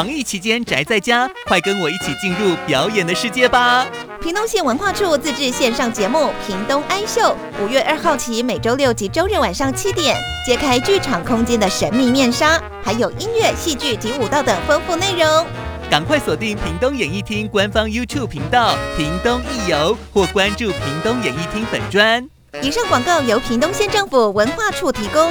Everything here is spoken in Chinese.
防疫期间宅在家，快跟我一起进入表演的世界吧！屏东县文化处自制线上节目《屏东安秀》。五月二号起，每周六及周日晚上七点，揭开剧场空间的神秘面纱，还有音乐、戏剧及舞蹈等丰富内容。赶快锁定屏东演艺厅官方 YouTube 频道《屏东艺游》，或关注屏东演艺厅粉专。以上广告由屏东县政府文化处提供。